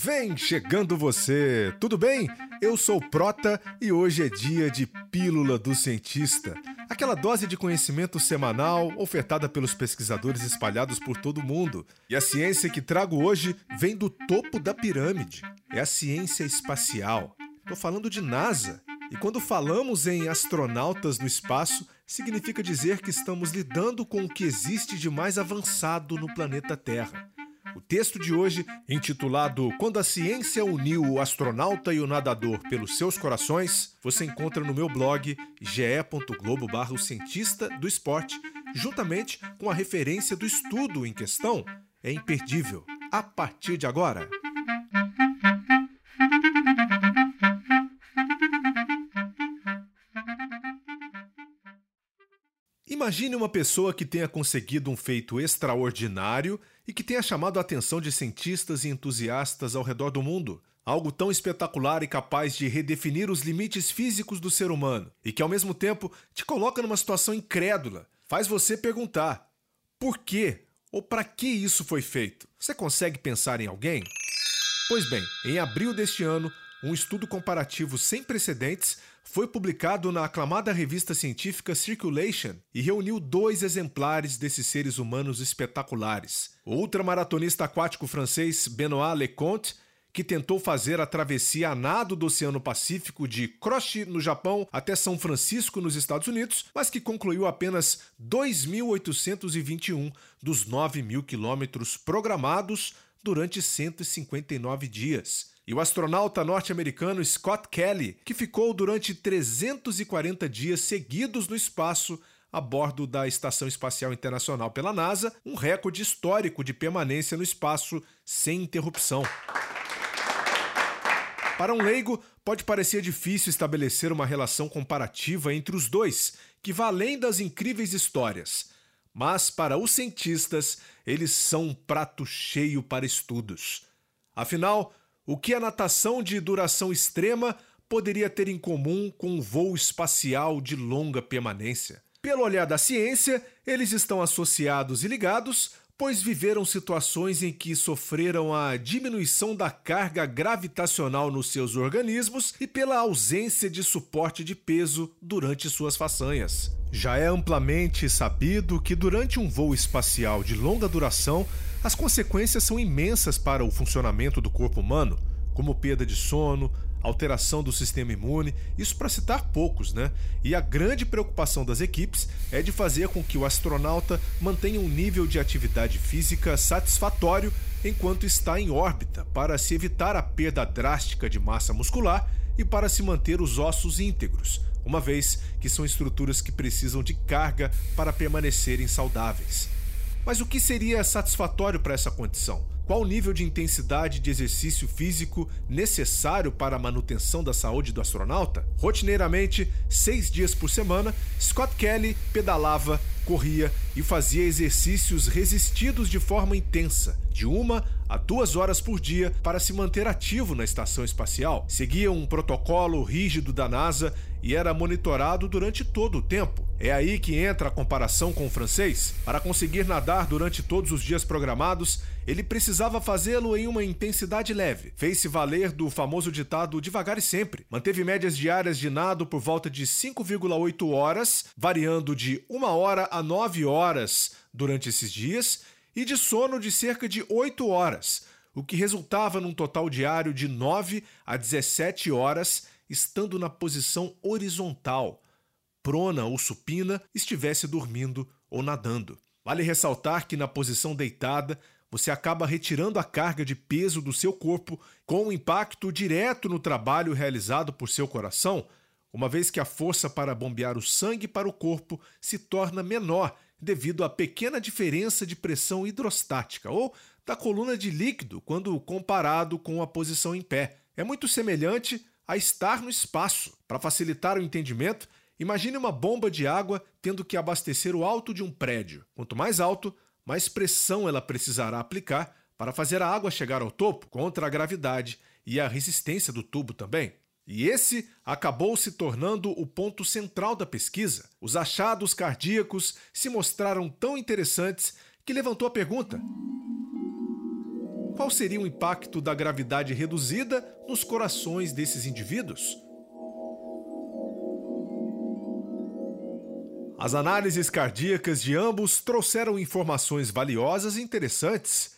Vem chegando você, tudo bem? Eu sou Prota e hoje é dia de Pílula do Cientista. Aquela dose de conhecimento semanal ofertada pelos pesquisadores espalhados por todo o mundo. E a ciência que trago hoje vem do topo da pirâmide. É a ciência espacial. Tô falando de NASA. E quando falamos em astronautas no espaço, significa dizer que estamos lidando com o que existe de mais avançado no planeta Terra. O texto de hoje, intitulado Quando a Ciência Uniu o Astronauta e o Nadador pelos Seus Corações, você encontra no meu blog ge.globo cientista do esporte, juntamente com a referência do estudo em questão. É imperdível. A partir de agora. Imagine uma pessoa que tenha conseguido um feito extraordinário e que tenha chamado a atenção de cientistas e entusiastas ao redor do mundo. Algo tão espetacular e capaz de redefinir os limites físicos do ser humano e que, ao mesmo tempo, te coloca numa situação incrédula. Faz você perguntar: por quê ou para que isso foi feito? Você consegue pensar em alguém? Pois bem, em abril deste ano, um estudo comparativo sem precedentes foi publicado na aclamada revista científica Circulation e reuniu dois exemplares desses seres humanos espetaculares. O ultramaratonista aquático francês Benoît Leconte, que tentou fazer a travessia a nado do Oceano Pacífico de Kroshi, no Japão, até São Francisco, nos Estados Unidos, mas que concluiu apenas 2.821 dos 9 mil quilômetros programados durante 159 dias e o astronauta norte-americano Scott Kelly, que ficou durante 340 dias seguidos no espaço a bordo da Estação Espacial Internacional pela NASA, um recorde histórico de permanência no espaço sem interrupção. Para um leigo, pode parecer difícil estabelecer uma relação comparativa entre os dois, que vai além das incríveis histórias. Mas, para os cientistas, eles são um prato cheio para estudos. Afinal, o que a natação de duração extrema poderia ter em comum com um voo espacial de longa permanência? Pelo olhar da ciência, eles estão associados e ligados, pois viveram situações em que sofreram a diminuição da carga gravitacional nos seus organismos e pela ausência de suporte de peso durante suas façanhas. Já é amplamente sabido que durante um voo espacial de longa duração, as consequências são imensas para o funcionamento do corpo humano, como perda de sono, alteração do sistema imune, isso para citar poucos, né? E a grande preocupação das equipes é de fazer com que o astronauta mantenha um nível de atividade física satisfatório enquanto está em órbita, para se evitar a perda drástica de massa muscular e para se manter os ossos íntegros, uma vez que são estruturas que precisam de carga para permanecerem saudáveis. Mas o que seria satisfatório para essa condição? Qual o nível de intensidade de exercício físico necessário para a manutenção da saúde do astronauta? Rotineiramente, seis dias por semana, Scott Kelly pedalava, corria e fazia exercícios resistidos de forma intensa, de uma a duas horas por dia, para se manter ativo na estação espacial. Seguia um protocolo rígido da NASA e era monitorado durante todo o tempo. É aí que entra a comparação com o francês. Para conseguir nadar durante todos os dias programados, ele precisava fazê-lo em uma intensidade leve. Fez-se valer do famoso ditado devagar e sempre. Manteve médias diárias de nado por volta de 5,8 horas, variando de 1 hora a 9 horas durante esses dias, e de sono de cerca de 8 horas, o que resultava num total diário de 9 a 17 horas estando na posição horizontal, prona ou supina, estivesse dormindo ou nadando. Vale ressaltar que na posição deitada, você acaba retirando a carga de peso do seu corpo com um impacto direto no trabalho realizado por seu coração, uma vez que a força para bombear o sangue para o corpo se torna menor devido à pequena diferença de pressão hidrostática ou da coluna de líquido quando comparado com a posição em pé. É muito semelhante a estar no espaço. Para facilitar o entendimento, imagine uma bomba de água tendo que abastecer o alto de um prédio. Quanto mais alto, mais pressão ela precisará aplicar para fazer a água chegar ao topo contra a gravidade e a resistência do tubo também. E esse acabou se tornando o ponto central da pesquisa. Os achados cardíacos se mostraram tão interessantes que levantou a pergunta: qual seria o impacto da gravidade reduzida nos corações desses indivíduos? As análises cardíacas de ambos trouxeram informações valiosas e interessantes.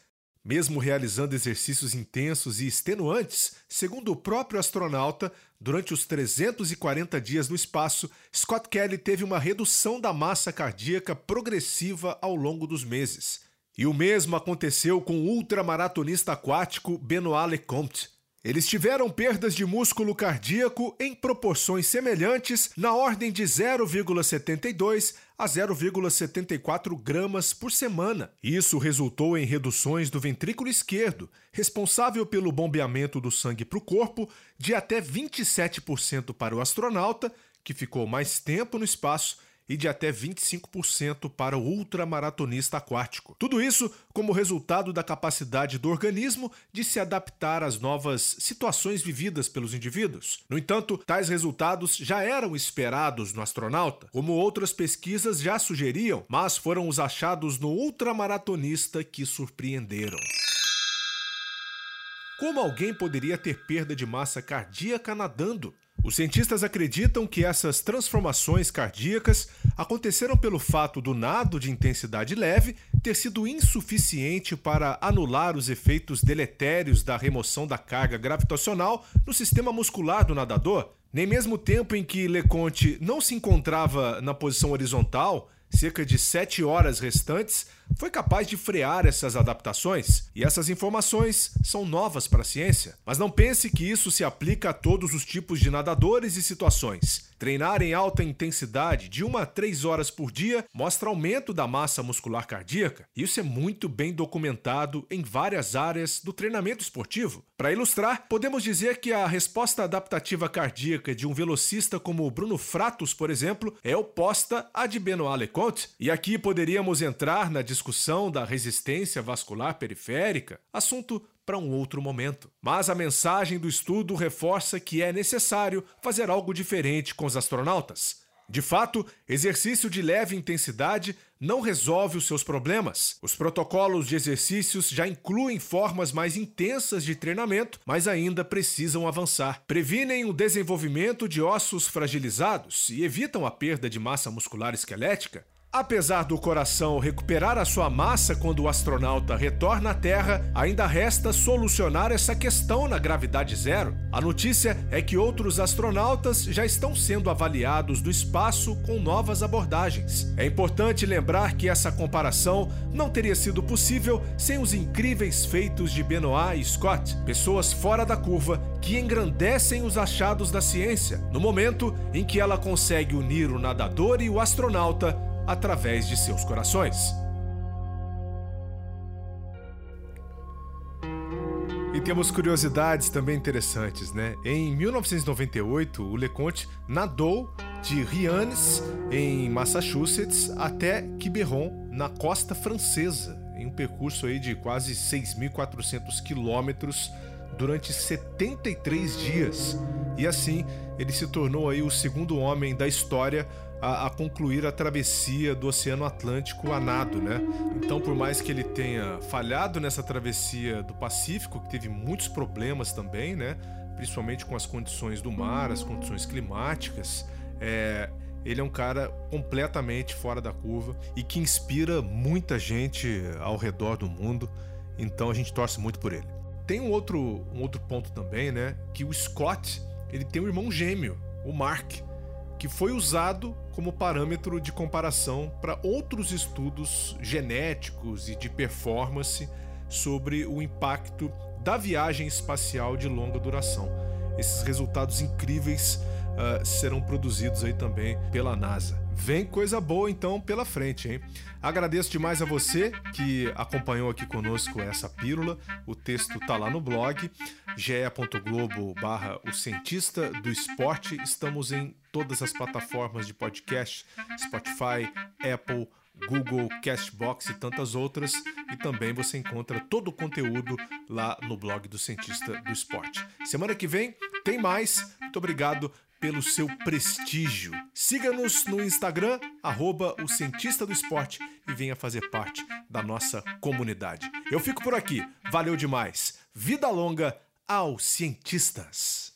Mesmo realizando exercícios intensos e extenuantes, segundo o próprio astronauta, durante os 340 dias no espaço, Scott Kelly teve uma redução da massa cardíaca progressiva ao longo dos meses. E o mesmo aconteceu com o ultramaratonista aquático Benoit Lecomte. Eles tiveram perdas de músculo cardíaco em proporções semelhantes, na ordem de 0,72 a 0,74 gramas por semana. Isso resultou em reduções do ventrículo esquerdo, responsável pelo bombeamento do sangue para o corpo, de até 27% para o astronauta, que ficou mais tempo no espaço e de até 25% para o ultramaratonista aquático. Tudo isso como resultado da capacidade do organismo de se adaptar às novas situações vividas pelos indivíduos. No entanto, tais resultados já eram esperados no astronauta, como outras pesquisas já sugeriam, mas foram os achados no ultramaratonista que surpreenderam. Como alguém poderia ter perda de massa cardíaca nadando? Os cientistas acreditam que essas transformações cardíacas aconteceram pelo fato do nado de intensidade leve ter sido insuficiente para anular os efeitos deletérios da remoção da carga gravitacional no sistema muscular do nadador. Nem mesmo o tempo em que Leconte não se encontrava na posição horizontal cerca de sete horas restantes, foi capaz de frear essas adaptações. E essas informações são novas para a ciência. Mas não pense que isso se aplica a todos os tipos de nadadores e situações. Treinar em alta intensidade de 1 a 3 horas por dia mostra aumento da massa muscular cardíaca. Isso é muito bem documentado em várias áreas do treinamento esportivo. Para ilustrar, podemos dizer que a resposta adaptativa cardíaca de um velocista como Bruno Fratos, por exemplo, é oposta à de Benoit E aqui poderíamos entrar na discussão da resistência vascular periférica, assunto para um outro momento. Mas a mensagem do estudo reforça que é necessário fazer algo diferente com os astronautas. De fato, exercício de leve intensidade não resolve os seus problemas. Os protocolos de exercícios já incluem formas mais intensas de treinamento, mas ainda precisam avançar. Previnem o desenvolvimento de ossos fragilizados e evitam a perda de massa muscular esquelética. Apesar do coração recuperar a sua massa quando o astronauta retorna à Terra, ainda resta solucionar essa questão na gravidade zero. A notícia é que outros astronautas já estão sendo avaliados do espaço com novas abordagens. É importante lembrar que essa comparação não teria sido possível sem os incríveis feitos de Benoit e Scott, pessoas fora da curva que engrandecem os achados da ciência, no momento em que ela consegue unir o nadador e o astronauta através de seus corações. E temos curiosidades também interessantes, né? Em 1998, o LeConte nadou de Rianes, em Massachusetts, até Quiberon, na costa francesa, em um percurso aí de quase 6.400 quilômetros durante 73 dias. E assim, ele se tornou aí o segundo homem da história a, a, concluir a travessia do Oceano Atlântico a nado, né? Então, por mais que ele tenha falhado nessa travessia do Pacífico, que teve muitos problemas também, né? Principalmente com as condições do mar, as condições climáticas, é, ele é um cara completamente fora da curva e que inspira muita gente ao redor do mundo. Então, a gente torce muito por ele. Tem um outro, um outro ponto também, né? Que o Scott ele tem um irmão gêmeo, o Mark que foi usado como parâmetro de comparação para outros estudos genéticos e de performance sobre o impacto da viagem espacial de longa duração. Esses resultados incríveis uh, serão produzidos aí também pela NASA. Vem coisa boa então pela frente, hein? Agradeço demais a você que acompanhou aqui conosco essa pílula. O texto tá lá no blog ge.globo barra o cientista do esporte. Estamos em todas as plataformas de podcast, Spotify, Apple, Google, Castbox e tantas outras. E também você encontra todo o conteúdo lá no blog do Cientista do Esporte. Semana que vem tem mais. Muito obrigado pelo seu prestígio. Siga-nos no Instagram, arroba o Cientista do Esporte e venha fazer parte da nossa comunidade. Eu fico por aqui. Valeu demais. Vida longa aos cientistas.